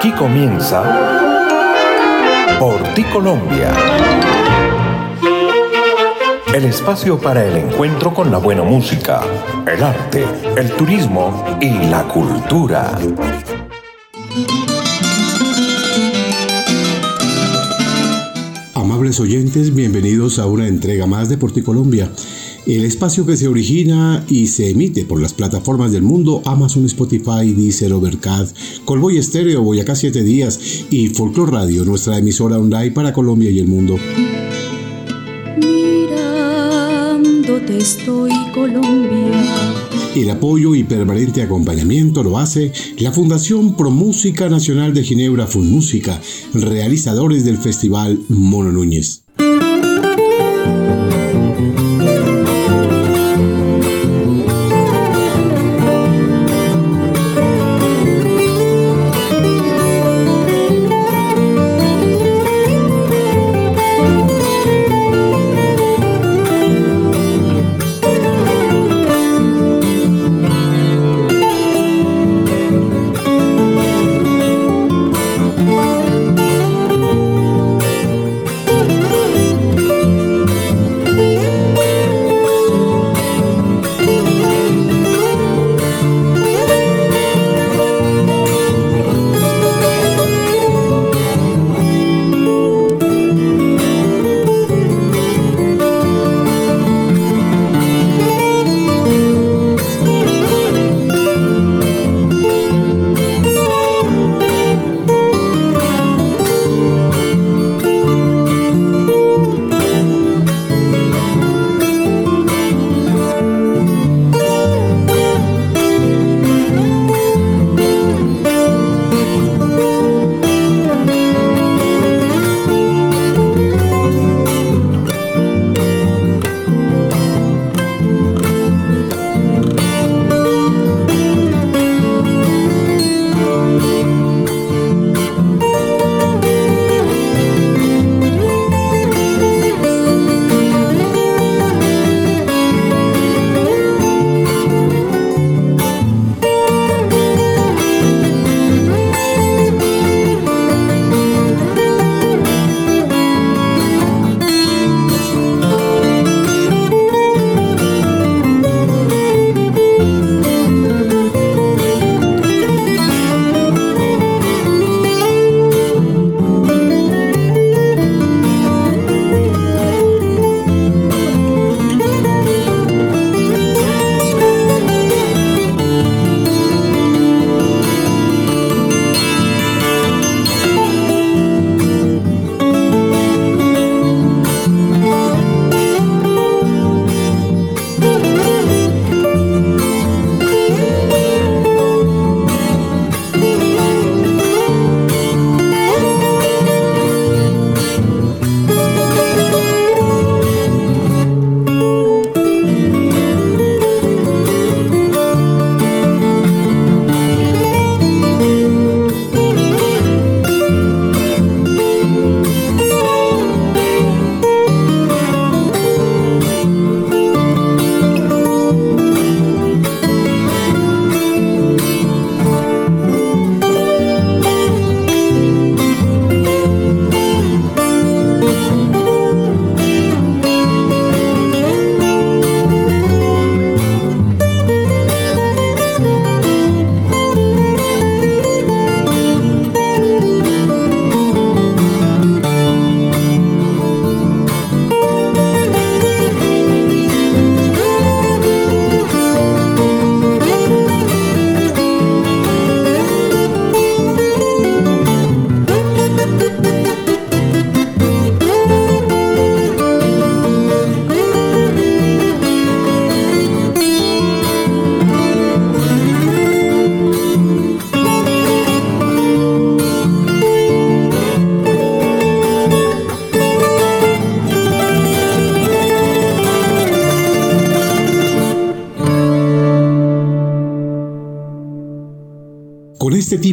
Aquí comienza Por ti Colombia. El espacio para el encuentro con la buena música, el arte, el turismo y la cultura. Amables oyentes, bienvenidos a una entrega más de Por ti Colombia el espacio que se origina y se emite por las plataformas del mundo Amazon, Spotify, Deezer, Overcast, Colboy Estéreo, Boyacá 7 Días y Folklore Radio, nuestra emisora online para Colombia y el mundo. Mirándote estoy Colombia. El apoyo y permanente acompañamiento lo hace la Fundación Pro Música Nacional de Ginebra Música, realizadores del Festival Mono Núñez.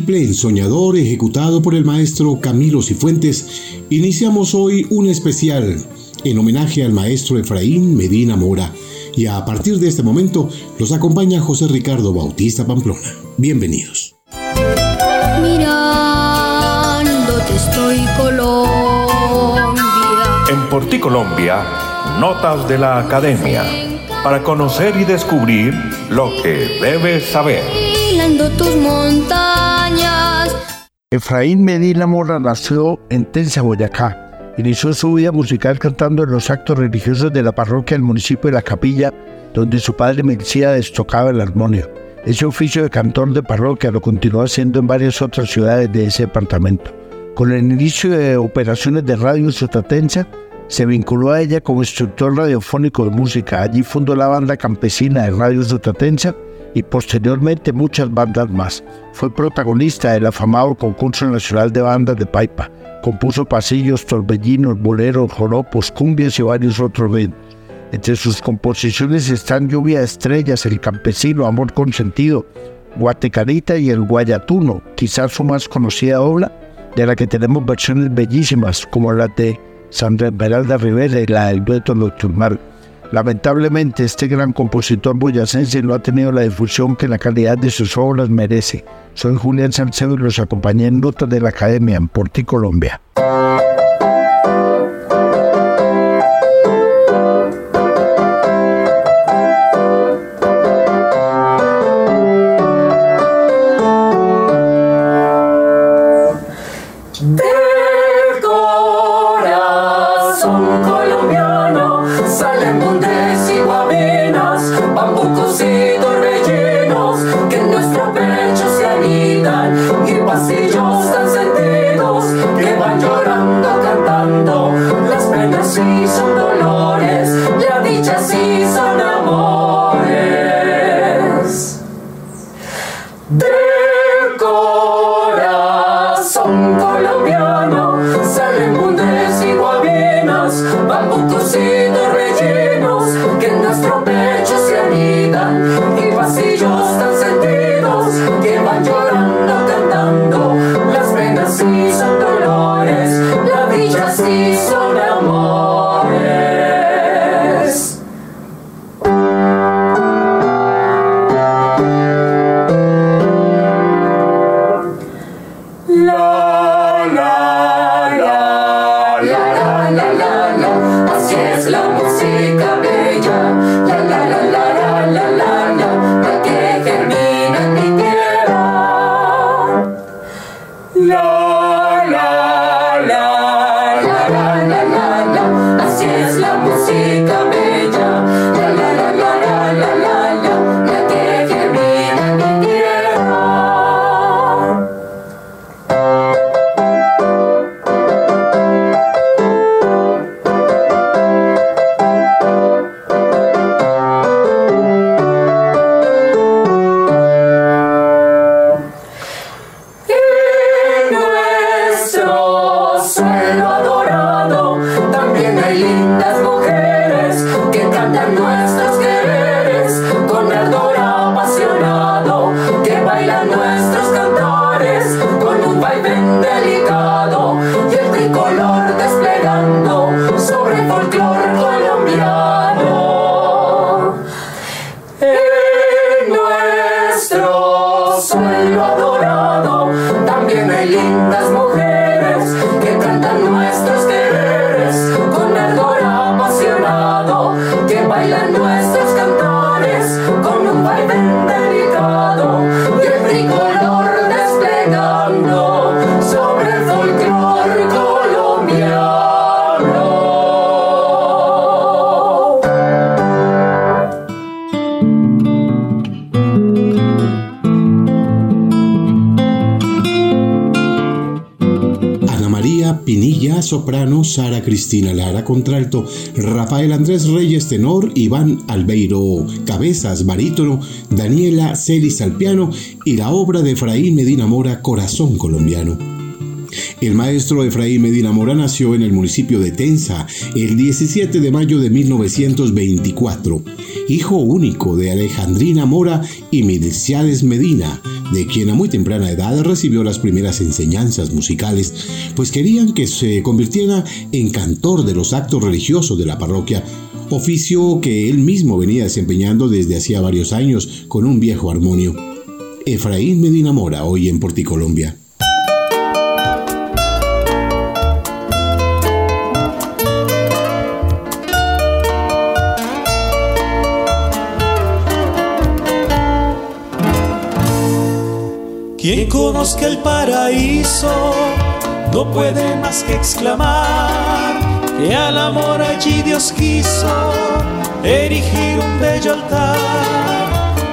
triple ensoñador ejecutado por el maestro Camilo Cifuentes, iniciamos hoy un especial en homenaje al maestro Efraín Medina Mora. Y a partir de este momento los acompaña José Ricardo Bautista Pamplona. Bienvenidos. Mirándote estoy Colombia. En Porti Colombia, notas de la academia para conocer y descubrir lo que debes saber. tus montañas Efraín Medina Mora nació en Tensa, Boyacá. Inició su vida musical cantando en los actos religiosos de la parroquia del municipio de La Capilla, donde su padre Melchíades tocaba el armonio. Ese oficio de cantor de parroquia lo continuó haciendo en varias otras ciudades de ese departamento. Con el inicio de operaciones de Radio Sotatensa, se vinculó a ella como instructor radiofónico de música. Allí fundó la banda campesina de Radio Sotatensa y posteriormente muchas bandas más. Fue protagonista del afamado concurso nacional de bandas de Paipa. Compuso pasillos, torbellinos, boleros, joropos, cumbias y varios otros ritmos. Entre sus composiciones están Lluvia de Estrellas, El Campesino, Amor Consentido, Guatecarita y El Guayatuno, quizás su más conocida obra, de la que tenemos versiones bellísimas como la de Sandra Esmeralda Rivera y la del dueto nocturnal. Lamentablemente, este gran compositor boyacense no ha tenido la difusión que la calidad de sus obras merece. Soy Julián Salcedo y los acompañé en Notas de la Academia en Porti, Colombia. Soprano, Sara Cristina Lara contralto, Rafael Andrés Reyes tenor, Iván Albeiro cabezas barítono, Daniela Celis al piano y la obra de Efraín Medina Mora Corazón colombiano. El maestro Efraín Medina Mora nació en el municipio de Tensa el 17 de mayo de 1924, hijo único de Alejandrina Mora y Miliciades Medina, de quien a muy temprana edad recibió las primeras enseñanzas musicales, pues querían que se convirtiera en cantor de los actos religiosos de la parroquia, oficio que él mismo venía desempeñando desde hacía varios años con un viejo armonio. Efraín Medina Mora, hoy en Porticolombia. Quien conozca el paraíso no puede más que exclamar que al amor allí Dios quiso erigir un bello altar.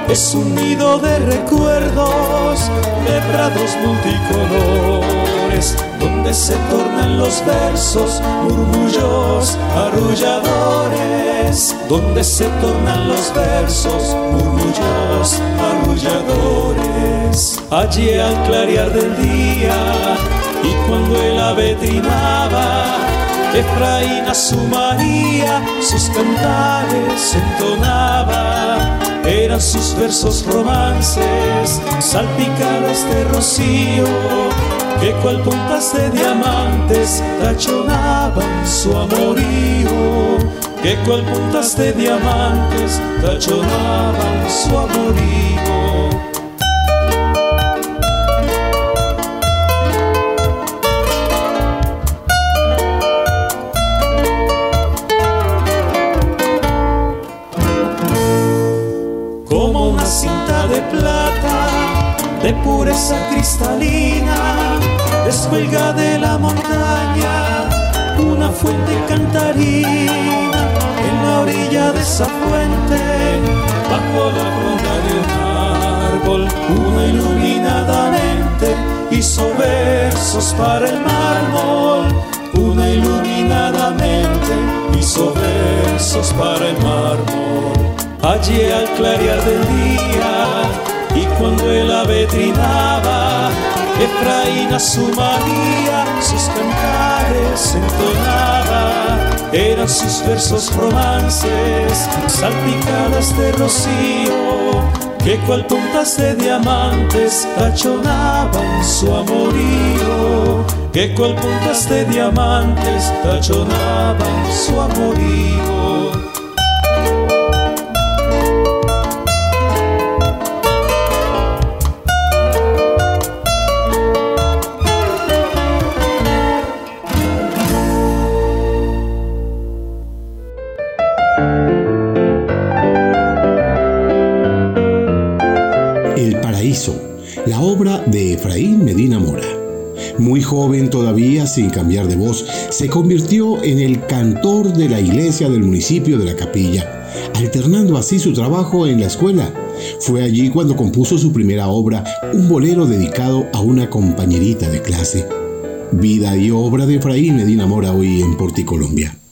Es un nido de recuerdos, de prados multicolores, donde se tornan los versos, murmullos arrulladores, donde se tornan los versos, murmullos arrulladores. Allí al clarear del día y cuando el ave trinaba, Efraín a su María sus cantares entonaba, eran sus versos romances, salpicados de rocío, que cual puntas de diamantes tachonaban su amorío, que cual puntas de diamantes tachonaban su amorío. Cristalina, descuelga de la montaña una fuente cantarina en la orilla de esa fuente, bajo la ronda de un árbol, una iluminada mente hizo versos para el mármol, una iluminada mente hizo versos para el mármol. Allí al clarear del día y cuando el ave trinaba, Efraín a su María sus cantares entonaba. Eran sus versos romances, salpicadas de rocío, que cual puntas de diamantes tachonaban su amorío. Que cual puntas de diamantes tachonaban su amorío. De Efraín Medina Mora. Muy joven todavía, sin cambiar de voz, se convirtió en el cantor de la iglesia del municipio de La Capilla, alternando así su trabajo en la escuela. Fue allí cuando compuso su primera obra, un bolero dedicado a una compañerita de clase. Vida y obra de Efraín Medina Mora hoy en Porticolombia. Me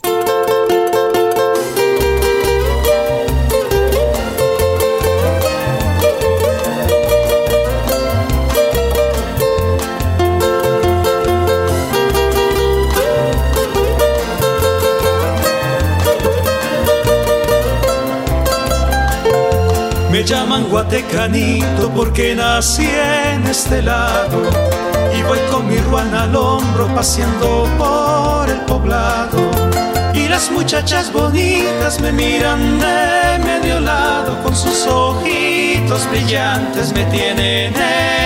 llaman guatecanito porque nací en este lado y voy con mi ruana al hombro paseando por el poblado. Y las muchachas bonitas me miran de medio lado con sus ojitos brillantes me tienen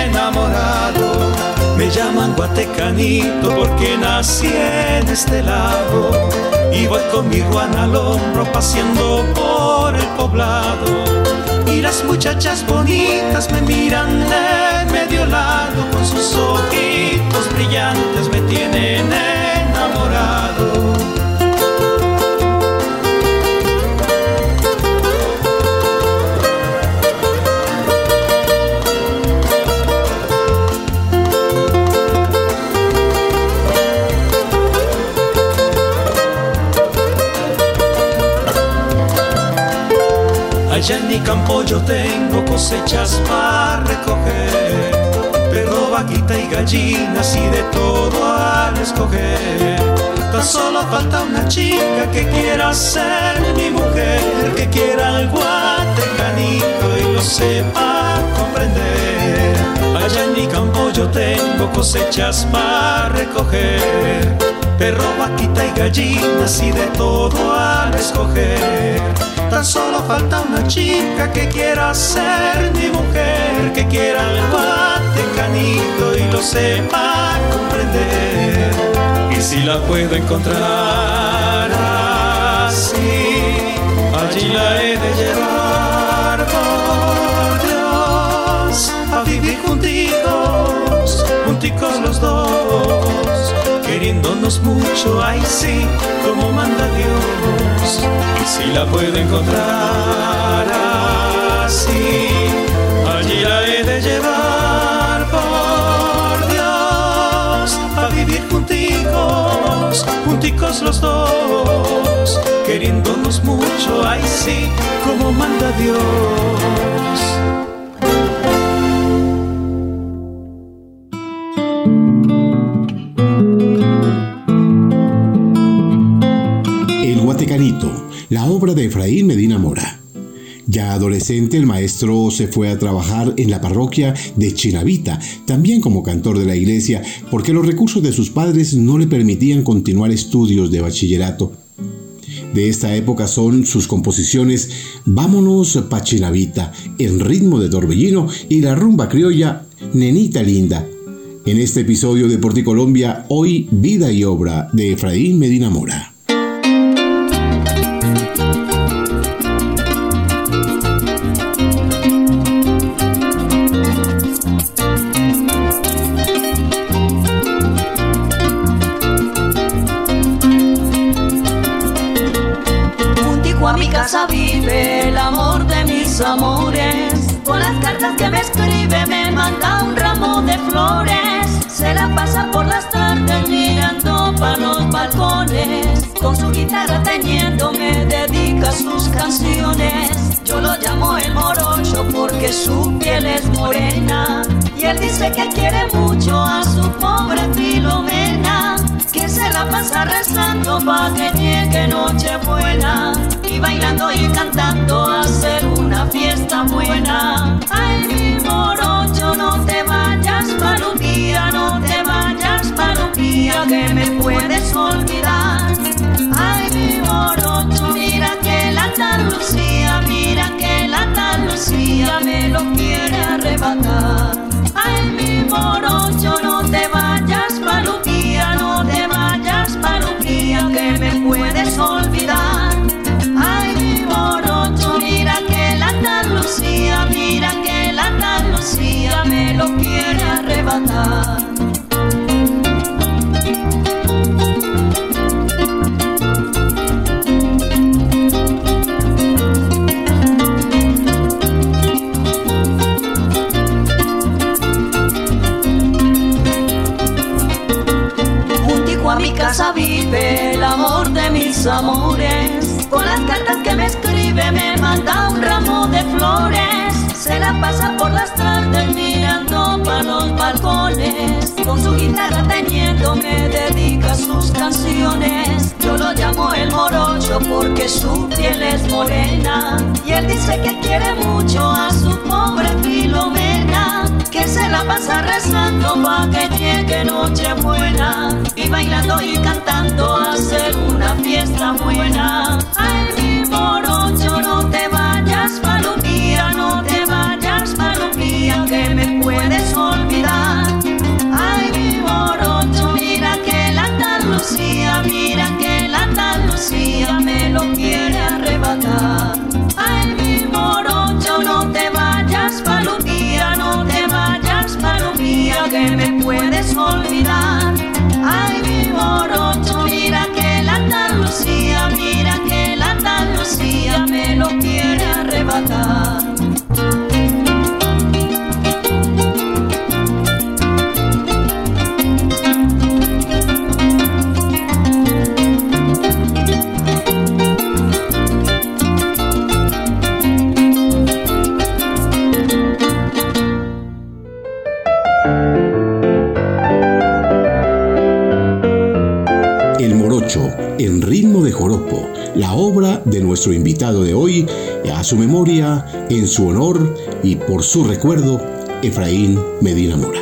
enamorado. Me llaman guatecanito porque nací en este lado y voy con mi ruana al hombro paseando por el poblado y las muchachas bonitas me miran de medio lado con sus ojitos brillantes me tienen campo yo tengo cosechas para recoger, perro, vaquita y gallinas y de todo al escoger. Tan solo falta una chica que quiera ser mi mujer, que quiera el guatecanito y lo sepa comprender. Allá en mi campo yo tengo cosechas para recoger, perro, vaquita y gallinas y de todo al escoger. Tan solo falta una chica que quiera ser mi mujer, que quiera el canito y lo sepa comprender. Y si la puedo encontrar así, allí la he de llevar por Dios a vivir contigo punticos los dos, queriéndonos mucho, ay sí, como manda Dios. Si la puedo encontrar así, allí la he de llevar por Dios, a vivir punticos, punticos los dos, queriéndonos mucho, ay sí, como manda Dios. De Efraín Medina Mora. Ya adolescente, el maestro se fue a trabajar en la parroquia de Chinavita, también como cantor de la iglesia, porque los recursos de sus padres no le permitían continuar estudios de bachillerato. De esta época son sus composiciones Vámonos pa' Chinavita, en ritmo de torbellino y la rumba criolla Nenita Linda. En este episodio de Porticolombia, hoy Vida y Obra de Efraín Medina Mora. Con su guitarra teniendo me dedica sus canciones. Yo lo llamo el morocho porque su piel es morena. Y él dice que quiere mucho a su pobre Filomena. Que se la pasa rezando pa' que llegue Nochebuena y bailando y cantando hacer una fiesta buena. Ay, mi morocho, no te vayas, no te vayas, palupía, que me puedes olvidar. Ay, mi morocho, mira que la tal Lucía, mira que la tal Lucía me lo quiere arrebatar. Ay, mi morocho, no te vayas, palupía, no te vayas, palupía, que me puedes olvidar. mira que la tal Lucía me lo quiere arrebatar. A mi casa vive el amor de mis amores. Con las cartas que me escribe me manda un ramo de flores se la pasa por las tardes los balcones. Con su guitarra teniendo me dedica sus canciones. Yo lo llamo el morocho porque su piel es morena. Y él dice que quiere mucho a su pobre Filomena. Que se la pasa rezando pa' que llegue noche buena. Y bailando y cantando hacer una fiesta buena. Ay, me puedes nuestro invitado de hoy, a su memoria, en su honor y por su recuerdo, Efraín Medina Mora.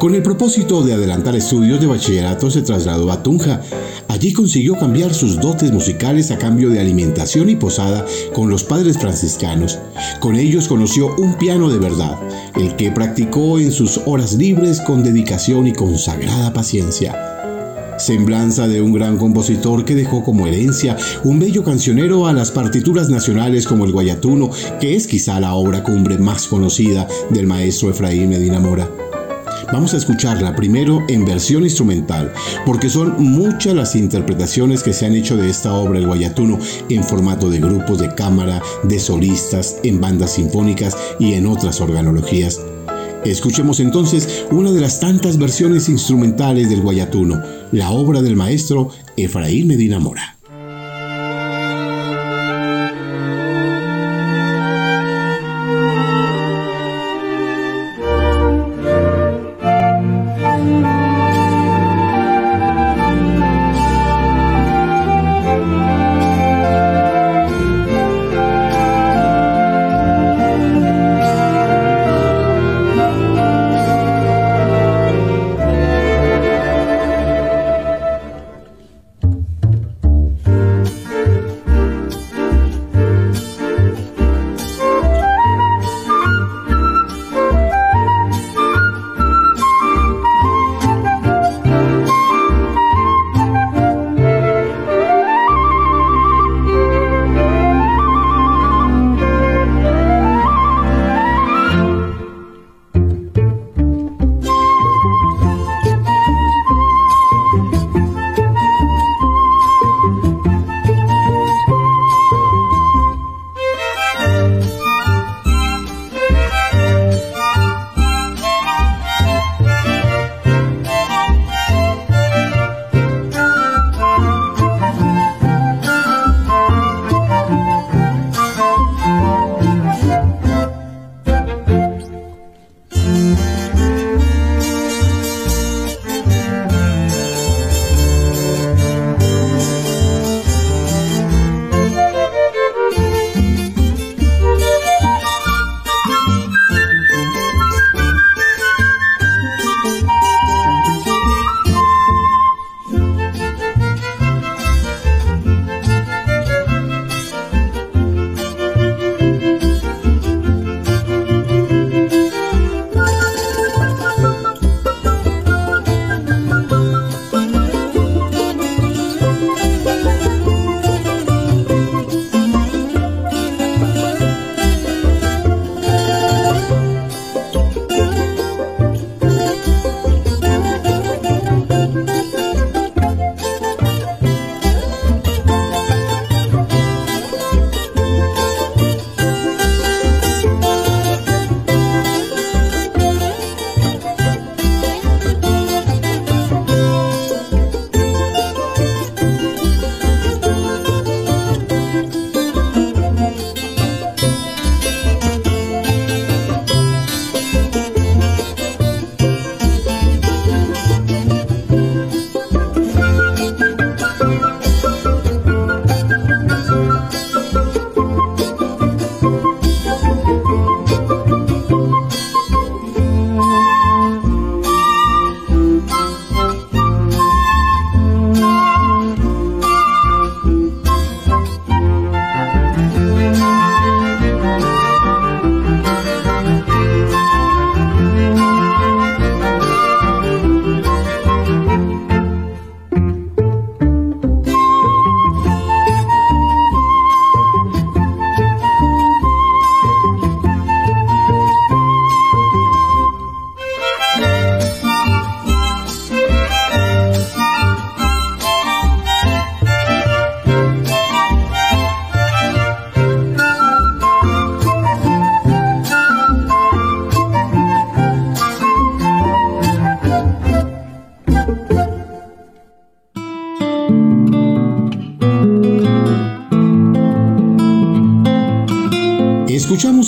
Con el propósito de adelantar estudios de bachillerato se trasladó a Tunja. Allí consiguió cambiar sus dotes musicales a cambio de alimentación y posada con los padres franciscanos. Con ellos conoció un piano de verdad, el que practicó en sus horas libres con dedicación y consagrada paciencia semblanza de un gran compositor que dejó como herencia un bello cancionero a las partituras nacionales como el Guayatuno, que es quizá la obra cumbre más conocida del maestro Efraín Medina Mora. Vamos a escucharla primero en versión instrumental, porque son muchas las interpretaciones que se han hecho de esta obra El Guayatuno en formato de grupos de cámara, de solistas, en bandas sinfónicas y en otras organologías. Escuchemos entonces una de las tantas versiones instrumentales del Guayatuno, la obra del maestro Efraín Medina Mora.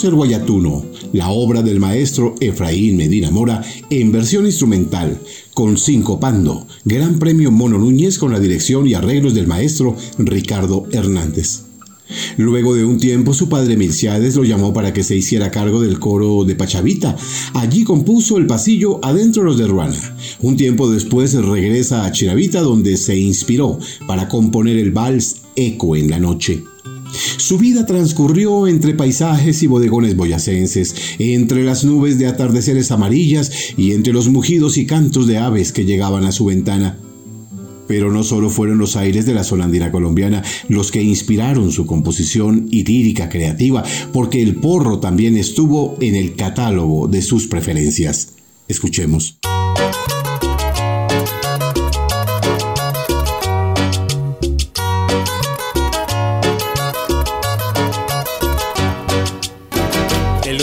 El Guayatuno, la obra del maestro Efraín Medina Mora en versión instrumental, con Cinco Pando, Gran Premio Mono Núñez con la dirección y arreglos del maestro Ricardo Hernández. Luego de un tiempo su padre Milciades lo llamó para que se hiciera cargo del coro de Pachavita. Allí compuso el pasillo Adentro los de Ruana. Un tiempo después regresa a Chiravita donde se inspiró para componer el vals Eco en la noche. Su vida transcurrió entre paisajes y bodegones boyacenses, entre las nubes de atardeceres amarillas y entre los mugidos y cantos de aves que llegaban a su ventana. Pero no solo fueron los aires de la solandina colombiana los que inspiraron su composición y lírica creativa, porque el porro también estuvo en el catálogo de sus preferencias. Escuchemos.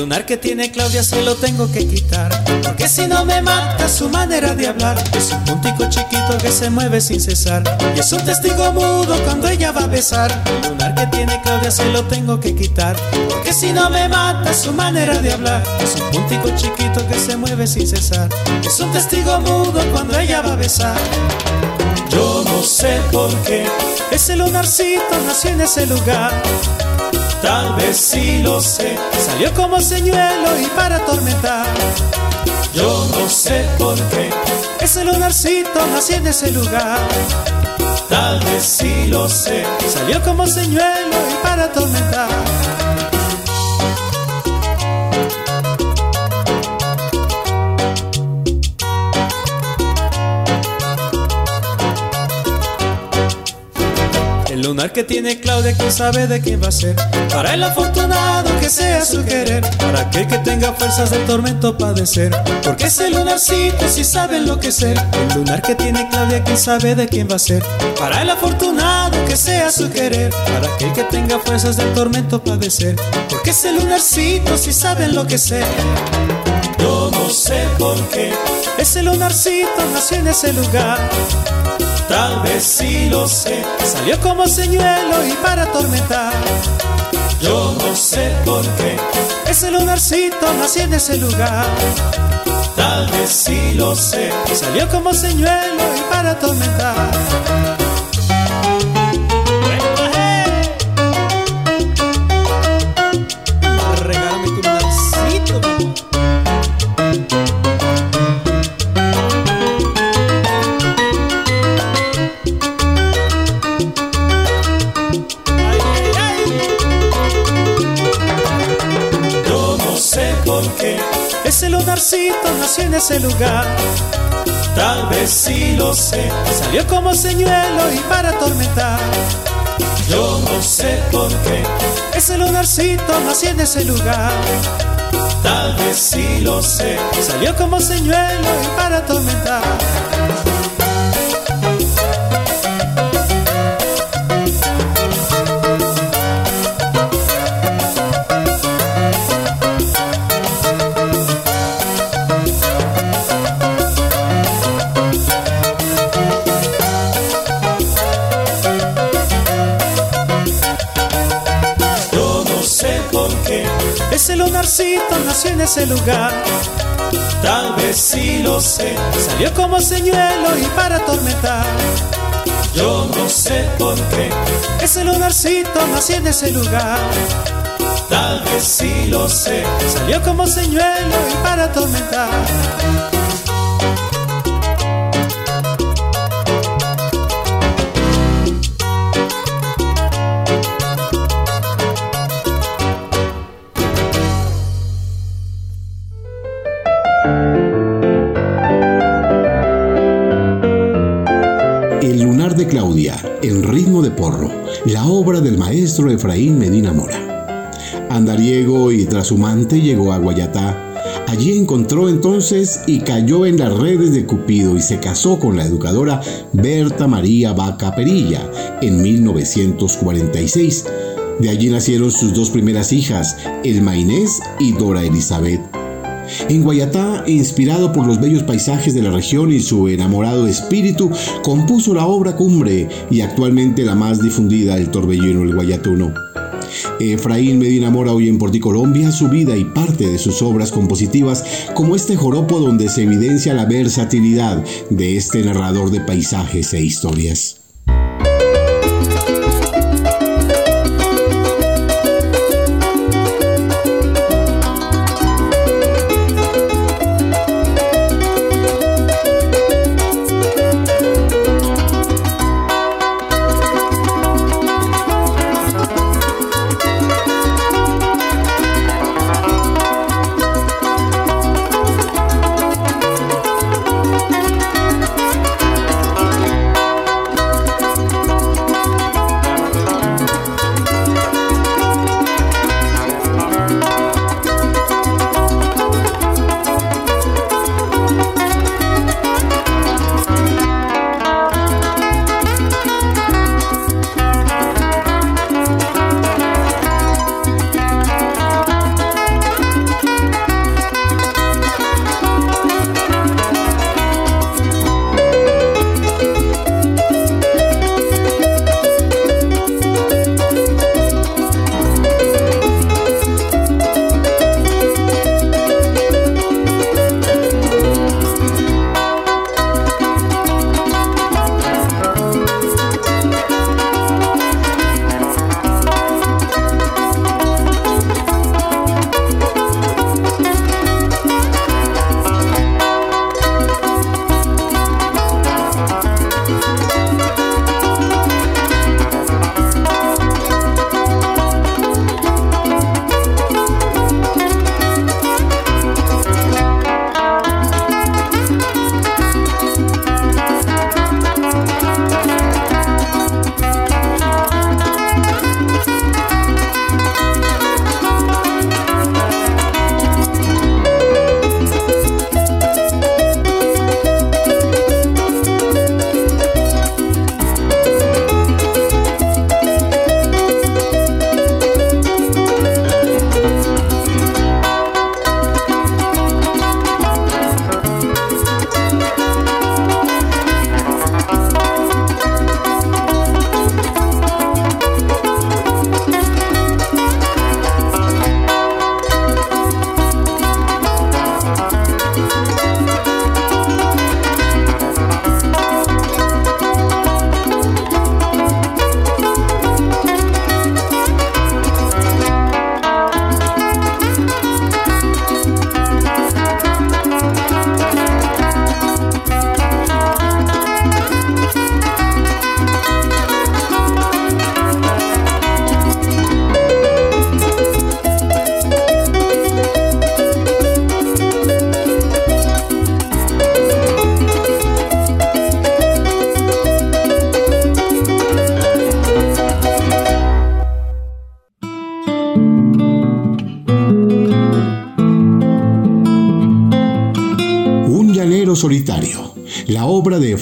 Lunar que tiene Claudia se lo tengo que quitar. Porque si no me mata su manera de hablar. Es un puntico chiquito que se mueve sin cesar. Y es un testigo mudo cuando ella va a besar. El lunar que tiene Claudia se lo tengo que quitar. Porque si no me mata su manera de hablar. Es un puntico chiquito que se mueve sin cesar. Es un testigo mudo cuando ella va a besar. Yo no sé por qué ese lunarcito nació en ese lugar. Tal vez sí lo sé, salió como señuelo y para atormentar. Yo no sé por qué ese lunarcito nació en ese lugar. Tal vez sí lo sé, salió como señuelo y para atormentar. Lunar que tiene Claudia, quién sabe de quién va a ser. Para el afortunado que sea su querer, para aquel que tenga fuerzas del tormento padecer. Porque ese lunarcito si sabe enloquecer. El lunar que tiene Claudia, quién sabe de quién va a ser. Para el afortunado que sea su querer, para aquel que tenga fuerzas del tormento padecer. Porque ese lunarcito si sabe enloquecer. Yo no sé por qué ese lunarcito nació en ese lugar. Tal vez sí lo sé, salió como señuelo y para atormentar. Yo no sé por qué ese lunarcito nació en ese lugar. Tal vez sí lo sé, salió como señuelo y para atormentar. Nació en ese lugar. Tal vez sí lo sé, salió como señuelo y para atormentar. Yo no sé por qué ese lunarcito nació en ese lugar. Tal vez sí lo sé, salió como señuelo y para atormentar. Nació en ese lugar. Tal vez sí lo sé, salió como señuelo y para atormentar. Yo no sé por qué ese lunarcito nació en ese lugar. Tal vez sí lo sé, salió como señuelo y para atormentar. Porro, la obra del maestro Efraín Medina Mora. Andariego y trashumante llegó a Guayatá. Allí encontró entonces y cayó en las redes de Cupido y se casó con la educadora Berta María Vaca Perilla en 1946. De allí nacieron sus dos primeras hijas, Elma Inés y Dora Elizabeth. En Guayatá, inspirado por los bellos paisajes de la región y su enamorado espíritu, compuso la obra cumbre y actualmente la más difundida, El Torbellino el Guayatuno. Efraín Medina Mora hoy en Colombia su vida y parte de sus obras compositivas, como este joropo donde se evidencia la versatilidad de este narrador de paisajes e historias.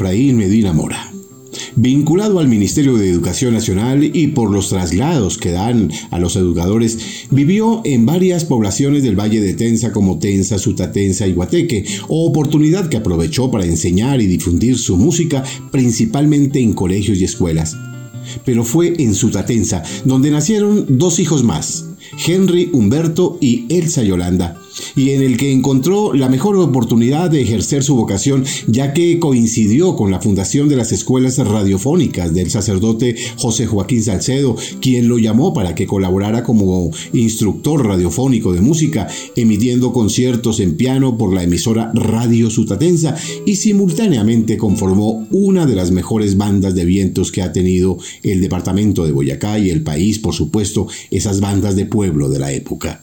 Efraín Medina Mora. Vinculado al Ministerio de Educación Nacional y por los traslados que dan a los educadores, vivió en varias poblaciones del Valle de Tensa como Tensa, Sutatensa y Guateque, oportunidad que aprovechó para enseñar y difundir su música principalmente en colegios y escuelas. Pero fue en Sutatensa donde nacieron dos hijos más, Henry Humberto y Elsa Yolanda, y en el que encontró la mejor oportunidad de ejercer su vocación, ya que coincidió con la fundación de las escuelas radiofónicas del sacerdote José Joaquín Salcedo, quien lo llamó para que colaborara como instructor radiofónico de música, emitiendo conciertos en piano por la emisora Radio Sutatensa y simultáneamente conformó una de las mejores bandas de vientos que ha tenido el departamento de Boyacá y el país, por supuesto, esas bandas de pueblo de la época.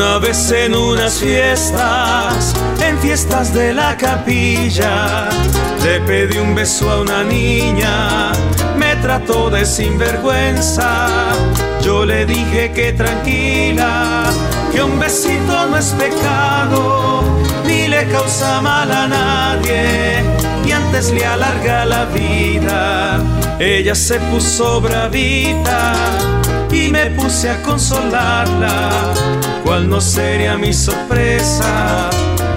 Una vez en unas fiestas, en fiestas de la capilla, le pedí un beso a una niña, me trató de sinvergüenza. Yo le dije que tranquila, que un besito no es pecado, ni le causa mal a nadie, y antes le alarga la vida. Ella se puso bravita y me puse a consolarla, cual no sería mi sorpresa,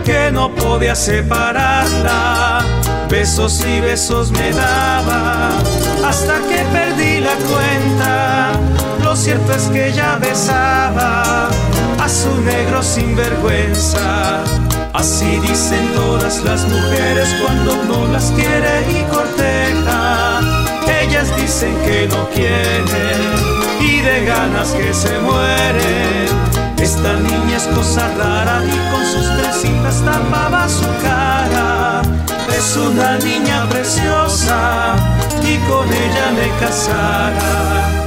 que no podía separarla. Besos y besos me daba, hasta que perdí la cuenta. Lo cierto es que ella besaba a su negro sinvergüenza. Así dicen todas las mujeres cuando no las quiere y corteja. Ellas dicen que no quieren de ganas que se mueren. Esta niña es cosa rara y con sus tresitas tapaba su cara. Es una niña preciosa y con ella me casara.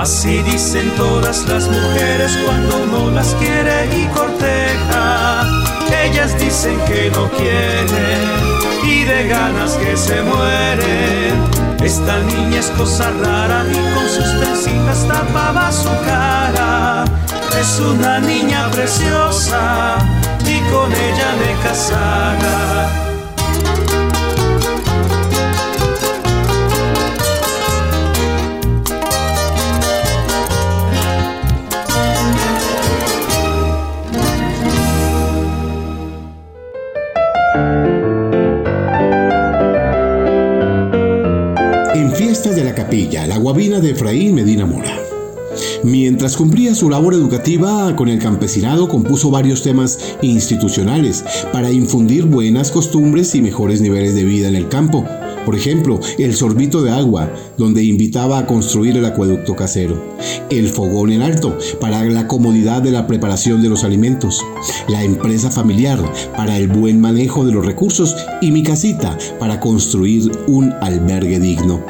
Así dicen todas las mujeres cuando uno las quiere y corteja. Ellas dicen que no quieren y de ganas que se mueren. Esta niña es cosa rara y con sus trencitas tapaba su cara. Es una niña preciosa y con ella me casara. La guabina de Efraín Medina Mora. Mientras cumplía su labor educativa con el campesinado, compuso varios temas institucionales para infundir buenas costumbres y mejores niveles de vida en el campo. Por ejemplo, el sorbito de agua, donde invitaba a construir el acueducto casero. El fogón en alto, para la comodidad de la preparación de los alimentos. La empresa familiar, para el buen manejo de los recursos. Y mi casita, para construir un albergue digno.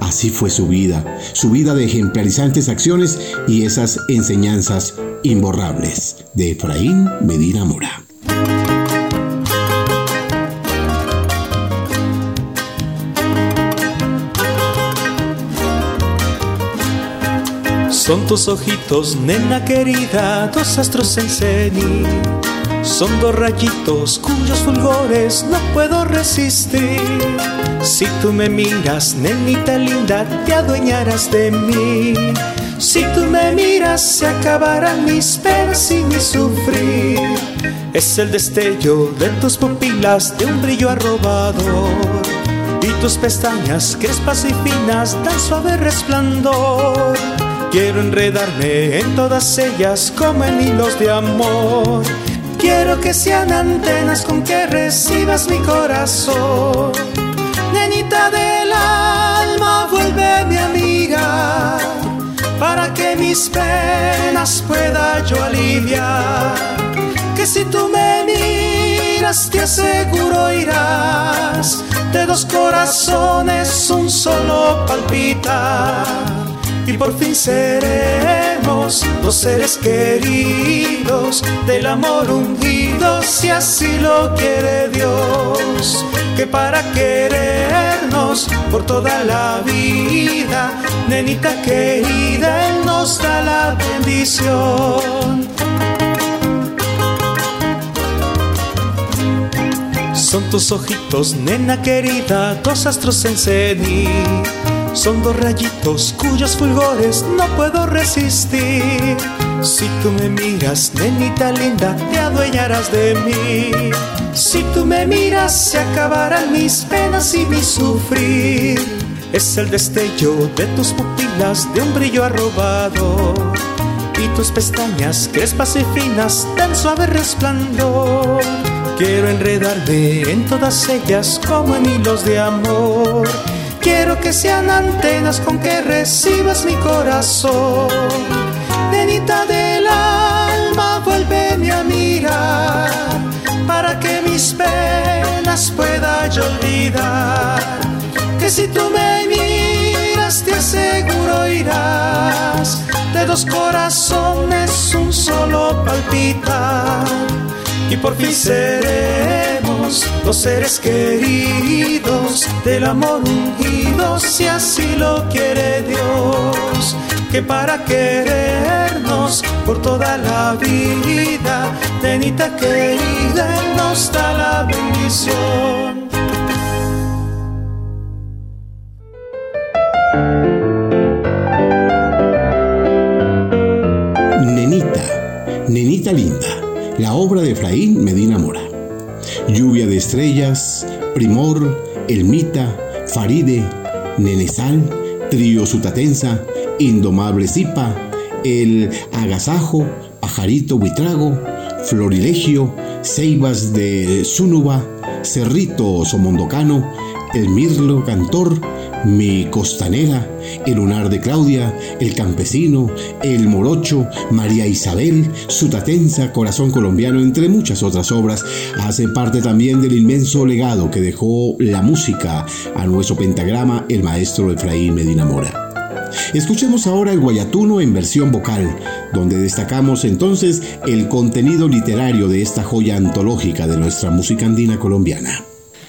Así fue su vida, su vida de ejemplarizantes acciones y esas enseñanzas imborrables de Efraín Medina Mora. Son tus ojitos, nena querida, dos astros en cenit. Son dos rayitos cuyos fulgores no puedo resistir. Si tú me miras, nenita linda, te adueñarás de mí. Si tú me miras, se acabarán mis penas y mi sufrir. Es el destello de tus pupilas de un brillo arrobador. Y tus pestañas crespas y finas dan suave resplandor. Quiero enredarme en todas ellas como en hilos de amor. Quiero que sean antenas con que recibas mi corazón nenita del alma, vuelve mi amiga, para que mis penas pueda yo aliviar. Que si tú me miras, te aseguro irás, de dos corazones un solo palpita. Y por fin seremos los seres queridos del amor ungidos si así lo quiere Dios que para querernos por toda la vida nenita querida Él nos da la bendición Son tus ojitos, nena querida, dos astros en cenit. Son dos rayitos cuyos fulgores no puedo resistir. Si tú me miras, nenita linda, te adueñarás de mí. Si tú me miras, se acabarán mis penas y mi sufrir. Es el destello de tus pupilas de un brillo arrobado. Y tus pestañas crespas y finas, tan suave resplandor Quiero enredarme en todas ellas como en hilos de amor. Quiero que sean antenas con que recibas mi corazón. Nenita del alma, vuélveme a mirar para que mis penas pueda yo olvidar. Que si tú me miras, te aseguro irás. De dos corazones, un solo palpita y por fin los seres queridos del amor ungidos si así lo quiere Dios que para querernos por toda la vida tenita querida nos da la bendición Nenita, nenita linda la obra de Efraín Medina Mora. Lluvia de estrellas, Primor, Elmita, Faride, Nenesal, Trío Sutatensa, Indomable Zipa, El Agasajo, Pajarito Buitrago, Florilegio, Ceibas de Zúnuba, Cerrito Somondocano, El Mirlo Cantor, Mi Costanera, el lunar de Claudia, El campesino, El morocho, María Isabel, Sutatensa, Corazón colombiano, entre muchas otras obras, hacen parte también del inmenso legado que dejó la música a nuestro pentagrama el maestro Efraín Medina Mora. Escuchemos ahora el Guayatuno en versión vocal, donde destacamos entonces el contenido literario de esta joya antológica de nuestra música andina colombiana.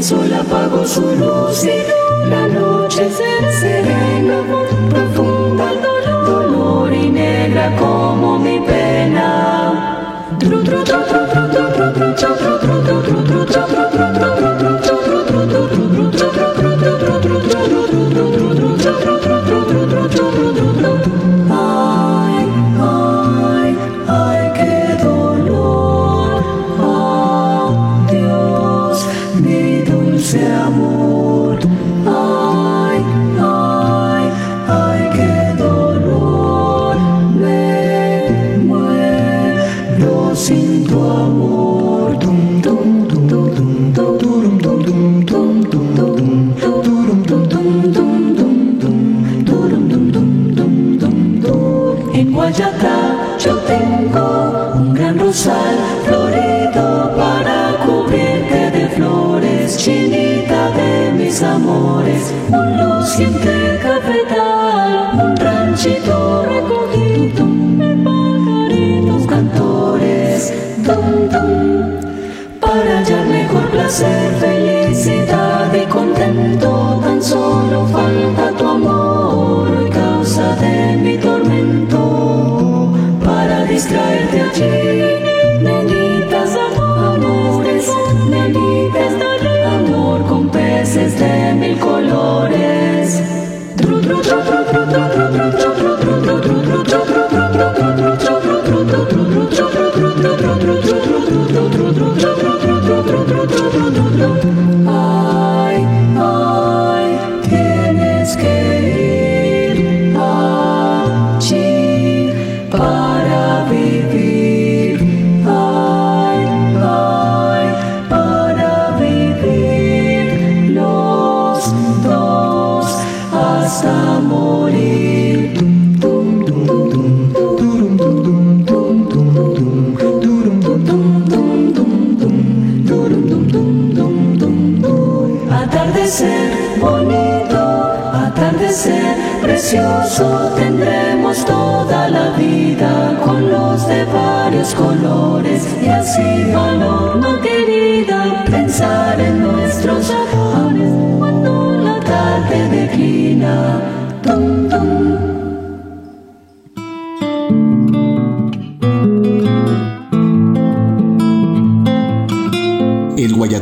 El sol apagó su luz y la noche serena, profunda dolor, y negra como mi pena. florido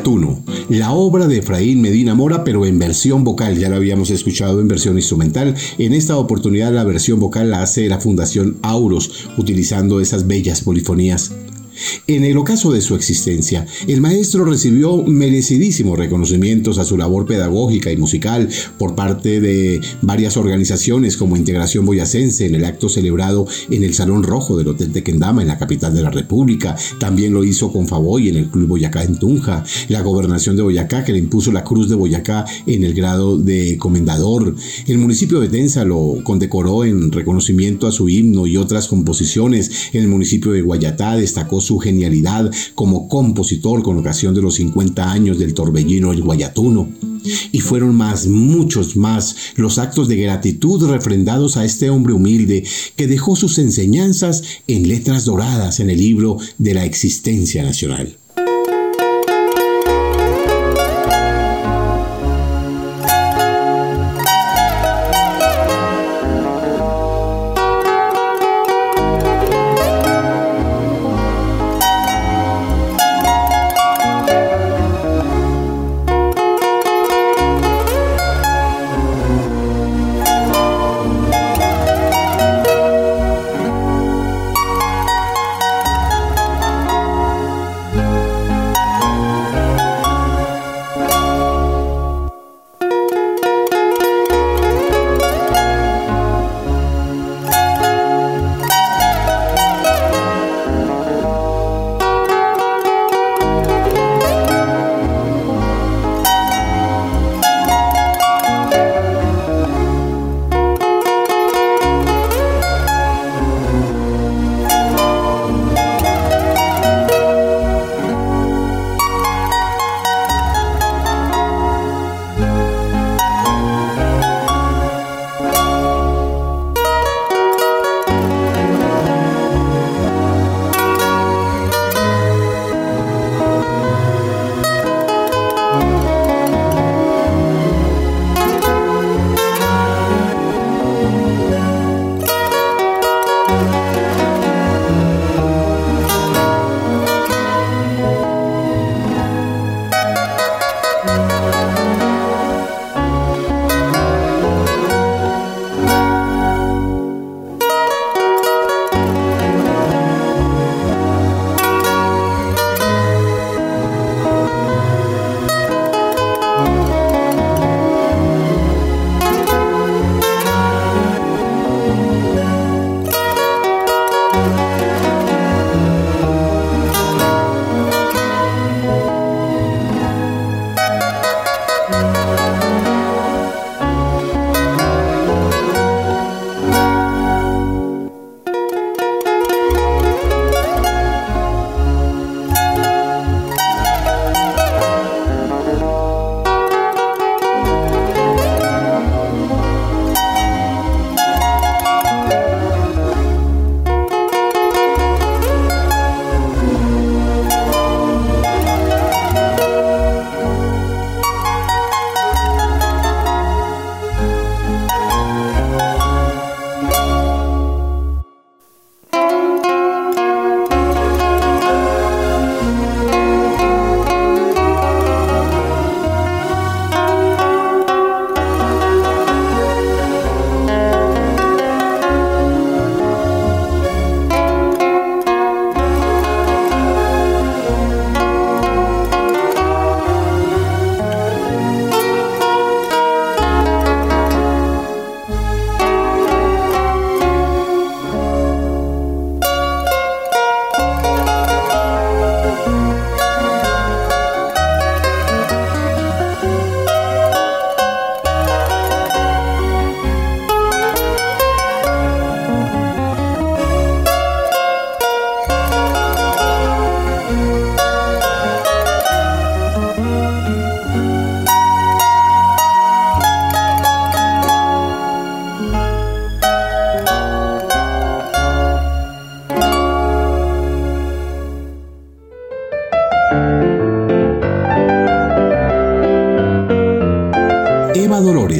El Guayatuno, la obra de Efraín Medina Mora, pero en versión vocal. Ya la habíamos escuchado en versión instrumental. En esta oportunidad la versión vocal la hace la Fundación Auros, utilizando esas bellas polifonías. En el ocaso de su existencia, el maestro recibió merecidísimos reconocimientos a su labor pedagógica y musical por parte de varias organizaciones como Integración Boyacense en el acto celebrado en el Salón Rojo del Hotel Tequendama en la capital de la República. También lo hizo con Favoy en el Club Boyacá en Tunja, la gobernación de Boyacá que le impuso la Cruz de Boyacá en el grado de comendador. El municipio de Tenza lo condecoró en reconocimiento a su himno y otras composiciones. El municipio de Guayatá destacó su genialidad como compositor con ocasión de los 50 años del torbellino El Guayatuno. Y fueron más, muchos más, los actos de gratitud refrendados a este hombre humilde que dejó sus enseñanzas en letras doradas en el libro de la existencia nacional.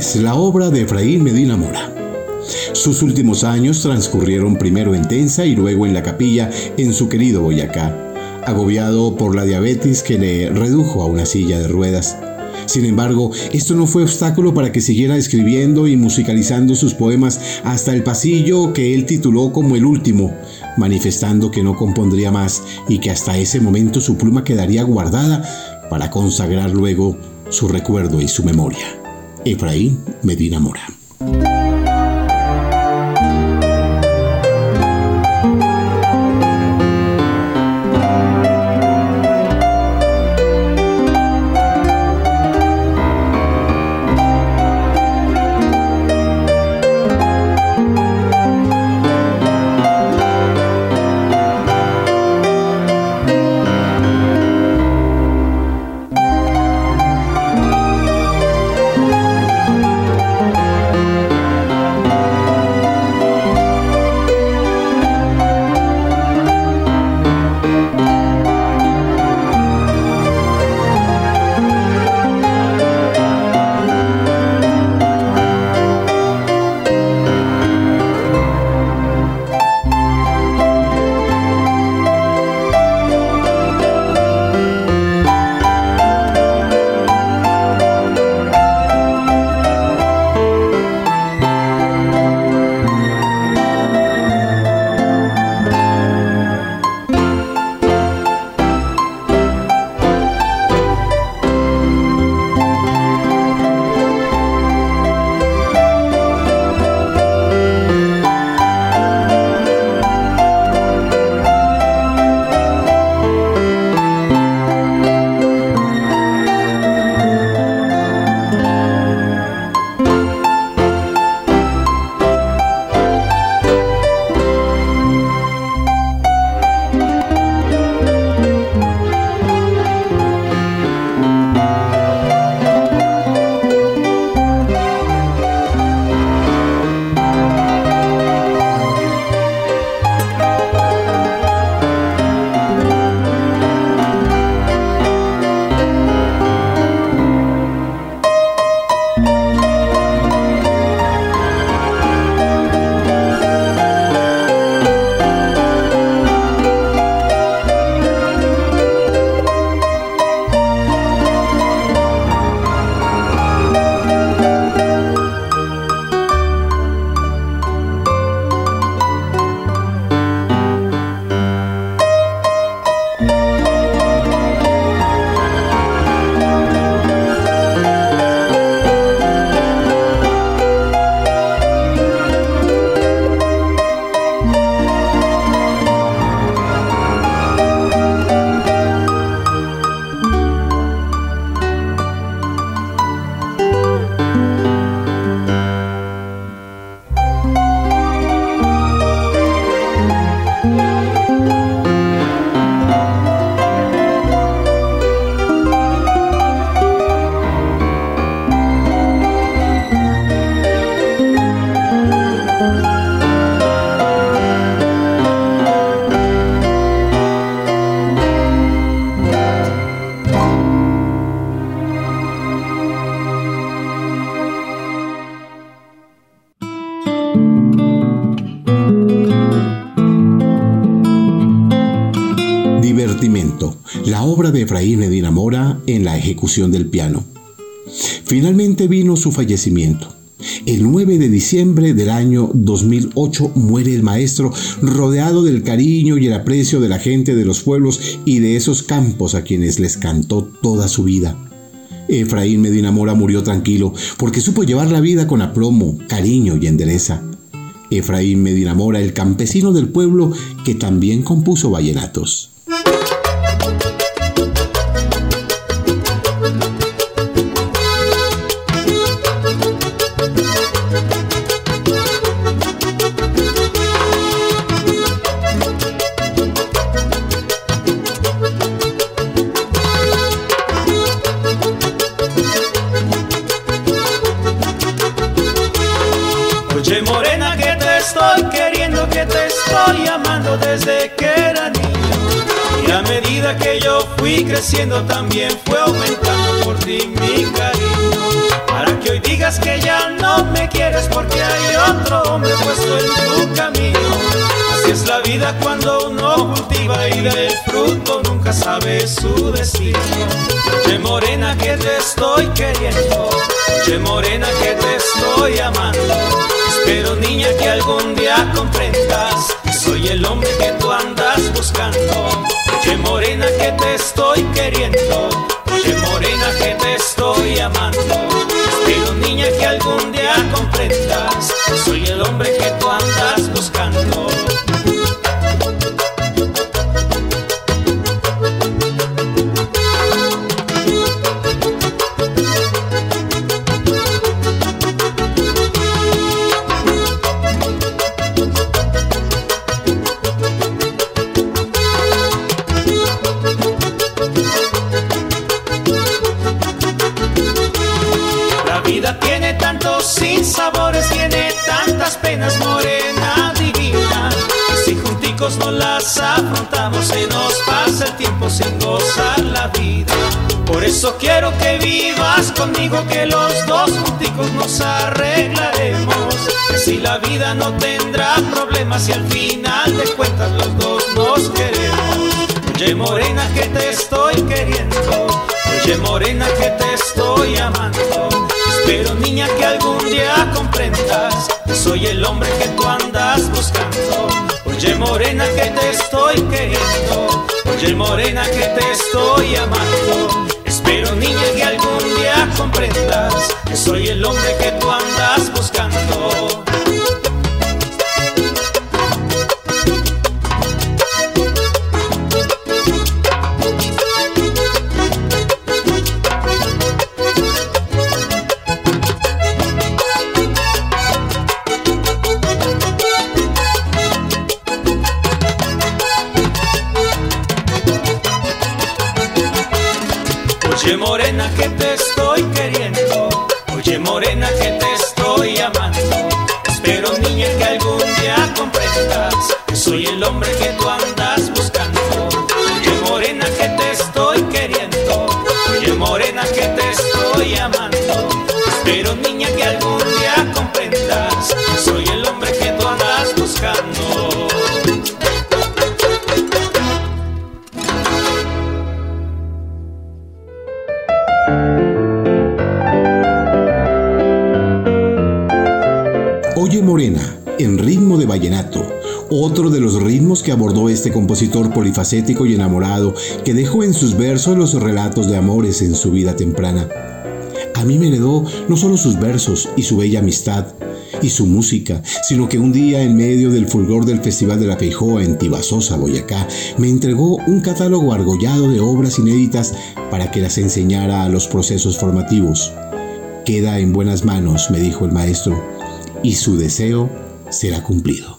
Dolores, la obra de Efraín Medina Mora. Sus últimos años transcurrieron primero en Tensa y luego en la capilla en su querido Boyacá, agobiado por la diabetes que le redujo a una silla de ruedas. Sin embargo, esto no fue obstáculo para que siguiera escribiendo y musicalizando sus poemas hasta el pasillo que él tituló como el último, manifestando que no compondría más y que hasta ese momento su pluma quedaría guardada para consagrar luego su recuerdo y su memoria. Efraín Medina Mora. Efraín Medina Mora en la ejecución del piano. Finalmente vino su fallecimiento. El 9 de diciembre del año 2008 muere el maestro, rodeado del cariño y el aprecio de la gente de los pueblos y de esos campos a quienes les cantó toda su vida. Efraín Medina Mora murió tranquilo porque supo llevar la vida con aplomo, cariño y endereza. Efraín Medina Mora, el campesino del pueblo que también compuso vallenatos. fui creciendo también fue aumentando por ti mi cariño. Para que hoy digas que ya no me quieres porque hay otro hombre puesto en tu camino. Así es la vida cuando uno cultiva y del fruto nunca sabe su destino. Che morena que te estoy queriendo, che morena que te estoy amando. Espero niña que algún día comprendas, soy el hombre que tú andas buscando. Oye morena que te estoy queriendo, oye morena que te estoy amando. Niña que algún no las afrontamos, se nos pasa el tiempo sin gozar la vida. Por eso quiero que vivas conmigo, que los dos junticos nos arreglaremos. Que si la vida no tendrá problemas y al final de cuentas los dos nos queremos. Oye morena que te estoy queriendo, oye morena que te estoy amando. Espero niña que algún día comprendas que soy el hombre que tú andas buscando. Oye morena que te estoy queriendo, oye morena que te estoy amando. Espero niña que algún día comprendas que soy el hombre que tú andas buscando. Que abordó este compositor polifacético y enamorado que dejó en sus versos los relatos de amores en su vida temprana. A mí me heredó no solo sus versos y su bella amistad y su música, sino que un día en medio del fulgor del Festival de la Feijoa en Tibasosa, Boyacá, me entregó un catálogo argollado de obras inéditas para que las enseñara a los procesos formativos. Queda en buenas manos, me dijo el maestro, y su deseo será cumplido.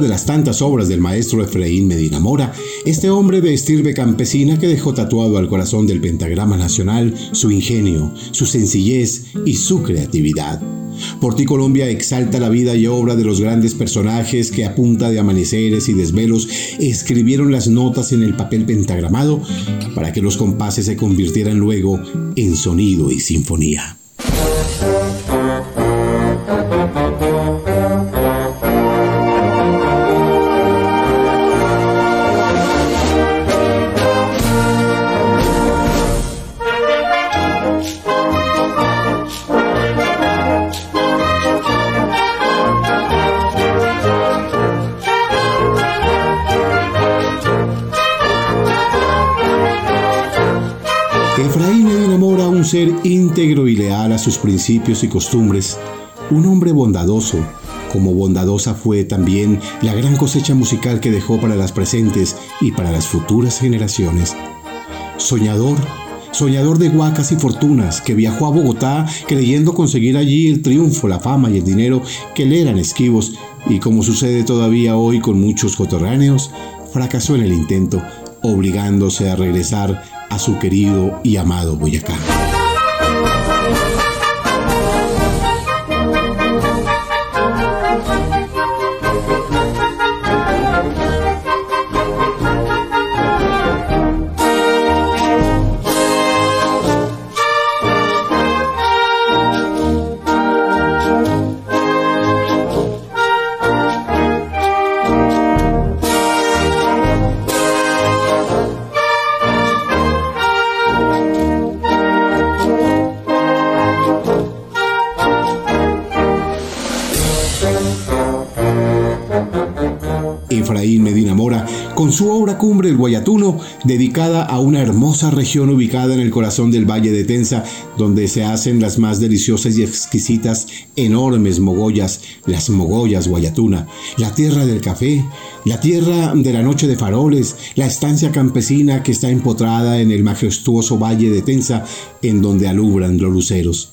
De las tantas obras del maestro Efraín Medina Mora, este hombre de estirbe campesina que dejó tatuado al corazón del pentagrama nacional su ingenio, su sencillez y su creatividad. Por ti Colombia exalta la vida y obra de los grandes personajes que a punta de amaneceres y desvelos escribieron las notas en el papel pentagramado para que los compases se convirtieran luego en sonido y sinfonía. Ser íntegro y leal a sus principios y costumbres, un hombre bondadoso, como bondadosa fue también la gran cosecha musical que dejó para las presentes y para las futuras generaciones. Soñador, soñador de huacas y fortunas, que viajó a Bogotá creyendo conseguir allí el triunfo, la fama y el dinero que le eran esquivos, y como sucede todavía hoy con muchos coterráneos, fracasó en el intento, obligándose a regresar a su querido y amado Boyacá. Cumbre El Guayatuno, dedicada a una hermosa región ubicada en el corazón del Valle de Tensa, donde se hacen las más deliciosas y exquisitas enormes mogollas, las mogollas Guayatuna, la tierra del café, la tierra de la noche de faroles, la estancia campesina que está empotrada en el majestuoso Valle de Tensa, en donde alumbran los luceros.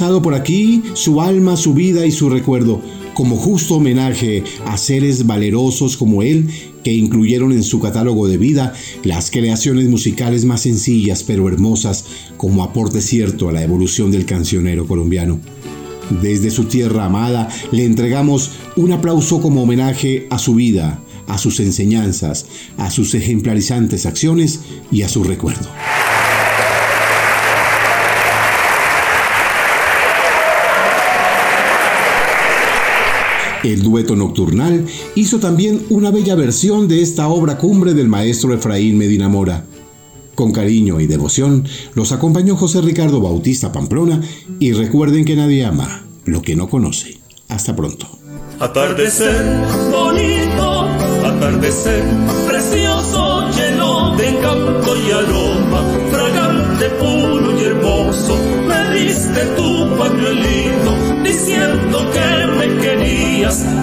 Por aquí su alma, su vida y su recuerdo, como justo homenaje a seres valerosos como él que incluyeron en su catálogo de vida las creaciones musicales más sencillas pero hermosas como aporte cierto a la evolución del cancionero colombiano. Desde su tierra amada le entregamos un aplauso como homenaje a su vida, a sus enseñanzas, a sus ejemplarizantes acciones y a su recuerdo. El dueto nocturnal hizo también una bella versión de esta obra cumbre del maestro Efraín Medina Mora. Con cariño y devoción los acompañó José Ricardo Bautista Pamplona y recuerden que nadie ama lo que no conoce. Hasta pronto.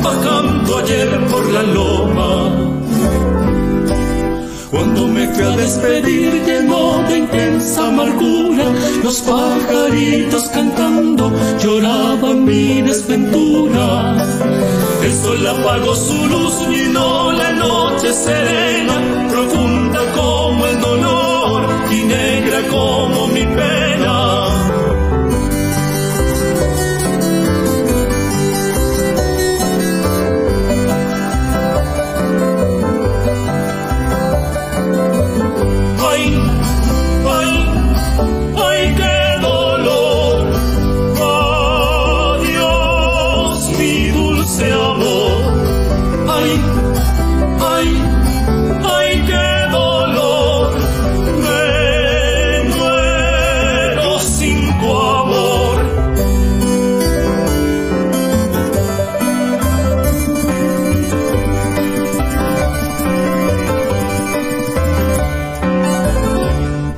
Bajando ayer por la loma. Cuando me fui a despedir lleno de intensa amargura, los pajaritos cantando lloraban mi desventura. El sol apagó su luz y no la noche serena, profunda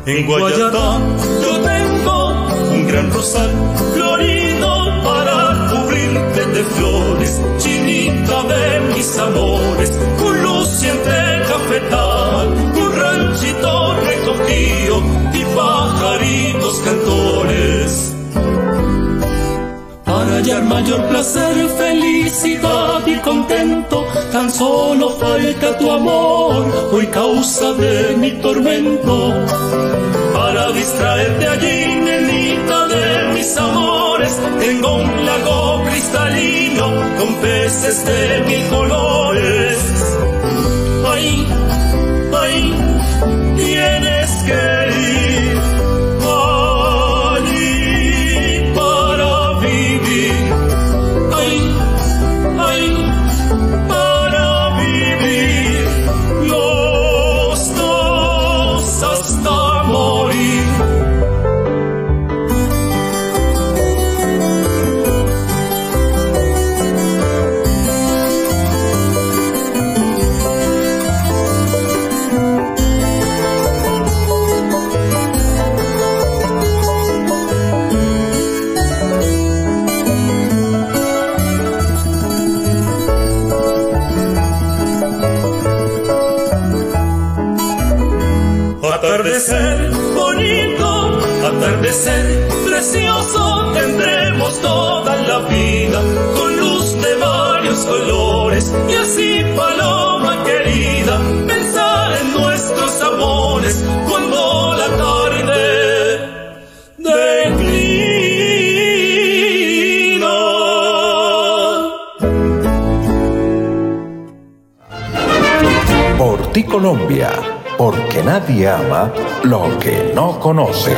En Guayatá yo tengo un gran rosal florido para cubrirte de flores, chinita de mis amores. Hallar mayor placer, felicidad y contento, tan solo falta tu amor, hoy causa de mi tormento para distraerte allí, nenita de mis amores. Tengo un lago cristalino con peces de mil colores. Ay, ay, tienes que ir atardecer precioso, tendremos toda la vida con luz de varios colores y así paloma querida, pensar en nuestros amores cuando la tarde declina. Por ti Colombia, porque nadie ama lo que no conoce.